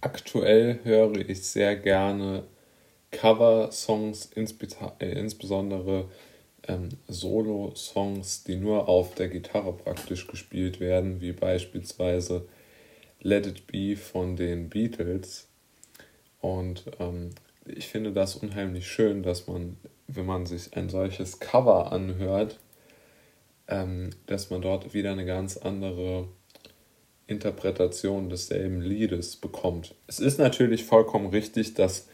aktuell höre ich sehr gerne Cover-Songs, äh, insbesondere ähm, Solo-Songs, die nur auf der Gitarre praktisch gespielt werden, wie beispielsweise Let It Be von den Beatles. Und ähm, ich finde das unheimlich schön, dass man, wenn man sich ein solches Cover anhört, ähm, dass man dort wieder eine ganz andere Interpretation desselben Liedes bekommt. Es ist natürlich vollkommen richtig, dass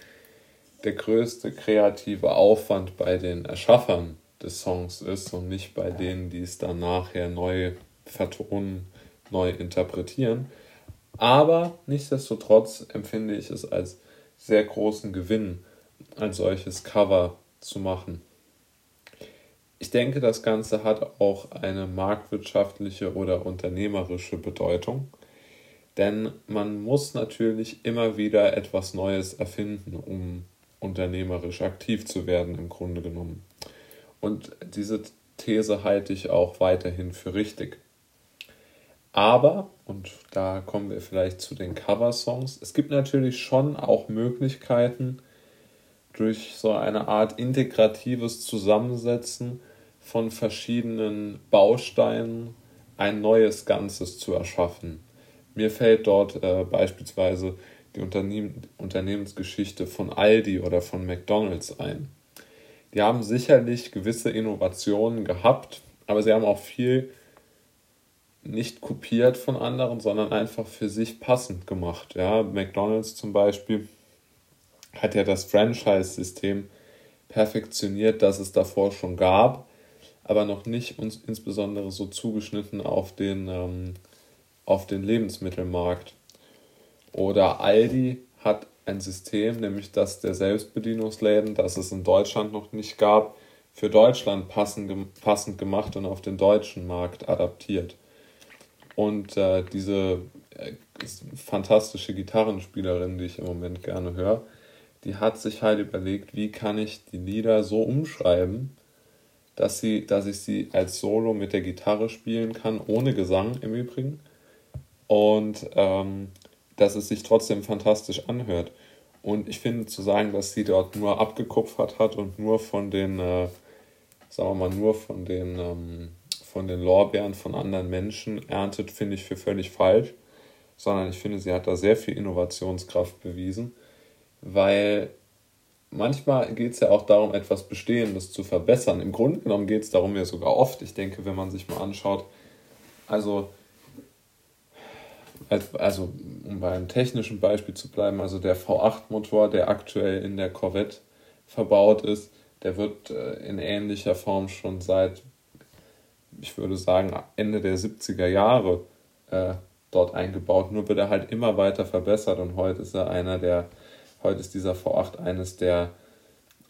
der größte kreative Aufwand bei den Erschaffern des Songs ist und nicht bei denen, die es dann nachher neu vertonen, neu interpretieren. Aber nichtsdestotrotz empfinde ich es als sehr großen Gewinn, ein solches Cover zu machen. Ich denke, das Ganze hat auch eine marktwirtschaftliche oder unternehmerische Bedeutung, denn man muss natürlich immer wieder etwas Neues erfinden, um unternehmerisch aktiv zu werden, im Grunde genommen. Und diese These halte ich auch weiterhin für richtig. Aber, und da kommen wir vielleicht zu den Cover-Songs, es gibt natürlich schon auch Möglichkeiten, durch so eine Art integratives Zusammensetzen von verschiedenen Bausteinen ein neues Ganzes zu erschaffen. Mir fällt dort äh, beispielsweise die Unternehmen, Unternehmensgeschichte von Aldi oder von McDonald's ein. Die haben sicherlich gewisse Innovationen gehabt, aber sie haben auch viel nicht kopiert von anderen, sondern einfach für sich passend gemacht. Ja, McDonald's zum Beispiel hat ja das Franchise-System perfektioniert, das es davor schon gab, aber noch nicht uns insbesondere so zugeschnitten auf den, ähm, auf den Lebensmittelmarkt. Oder Aldi hat ein System, nämlich das der Selbstbedienungsläden, das es in Deutschland noch nicht gab, für Deutschland passend, passend gemacht und auf den deutschen Markt adaptiert. Und äh, diese äh, fantastische Gitarrenspielerin, die ich im Moment gerne höre, die hat sich halt überlegt, wie kann ich die Lieder so umschreiben, dass, sie, dass ich sie als Solo mit der Gitarre spielen kann, ohne Gesang im Übrigen. Und ähm, dass es sich trotzdem fantastisch anhört. Und ich finde zu sagen, dass sie dort nur abgekupfert hat und nur von den, äh, sagen wir mal, nur von den, ähm, von den Lorbeeren von anderen Menschen erntet, finde ich für völlig falsch. Sondern ich finde, sie hat da sehr viel Innovationskraft bewiesen weil manchmal geht es ja auch darum, etwas Bestehendes zu verbessern. Im Grunde genommen geht es darum ja sogar oft. Ich denke, wenn man sich mal anschaut, also, also um bei einem technischen Beispiel zu bleiben, also der V8-Motor, der aktuell in der Corvette verbaut ist, der wird äh, in ähnlicher Form schon seit, ich würde sagen, Ende der 70er Jahre äh, dort eingebaut. Nur wird er halt immer weiter verbessert und heute ist er einer der Heute ist dieser V8 eines der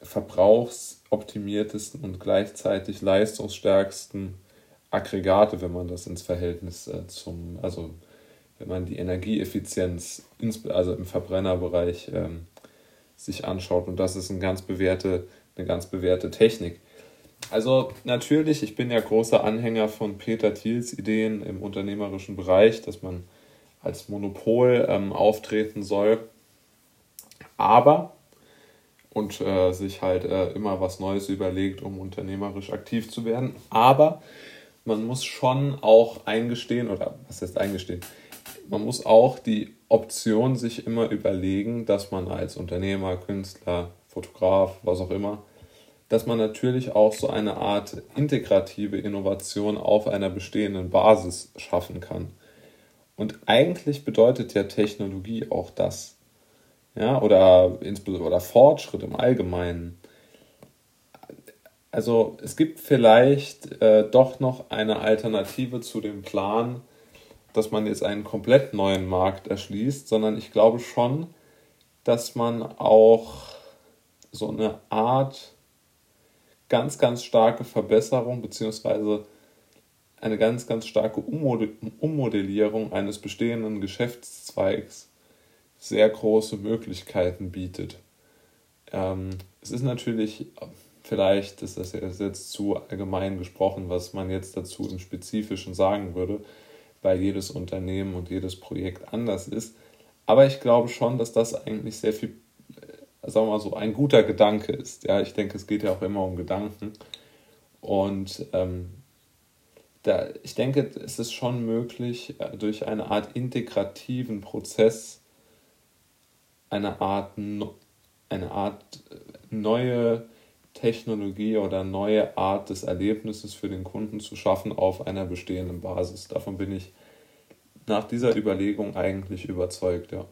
verbrauchsoptimiertesten und gleichzeitig leistungsstärksten Aggregate, wenn man das ins Verhältnis äh, zum, also wenn man die Energieeffizienz also im Verbrennerbereich ähm, sich anschaut. Und das ist ein ganz bewährte, eine ganz bewährte Technik. Also natürlich, ich bin ja großer Anhänger von Peter Thiels Ideen im unternehmerischen Bereich, dass man als Monopol ähm, auftreten soll aber und äh, sich halt äh, immer was Neues überlegt, um unternehmerisch aktiv zu werden. Aber man muss schon auch eingestehen, oder was heißt eingestehen? Man muss auch die Option sich immer überlegen, dass man als Unternehmer, Künstler, Fotograf, was auch immer, dass man natürlich auch so eine Art integrative Innovation auf einer bestehenden Basis schaffen kann. Und eigentlich bedeutet ja Technologie auch das ja, oder oder Fortschritt im Allgemeinen. Also es gibt vielleicht äh, doch noch eine Alternative zu dem Plan, dass man jetzt einen komplett neuen Markt erschließt, sondern ich glaube schon, dass man auch so eine Art ganz, ganz starke Verbesserung beziehungsweise eine ganz, ganz starke Ummodellierung eines bestehenden Geschäftszweigs sehr große Möglichkeiten bietet. Ähm, es ist natürlich, vielleicht ist das jetzt zu allgemein gesprochen, was man jetzt dazu im Spezifischen sagen würde, weil jedes Unternehmen und jedes Projekt anders ist. aber ich glaube schon, dass das eigentlich sehr viel, äh, sagen wir mal so, ein guter Gedanke ist. Ja, ich denke, es geht ja auch immer um Gedanken. Und ähm, da, ich denke, es ist schon möglich, äh, durch eine Art integrativen Prozess eine Art, eine Art äh, neue Technologie oder neue Art des Erlebnisses für den Kunden zu schaffen auf einer bestehenden Basis. Davon bin ich nach dieser Überlegung eigentlich überzeugt, ja.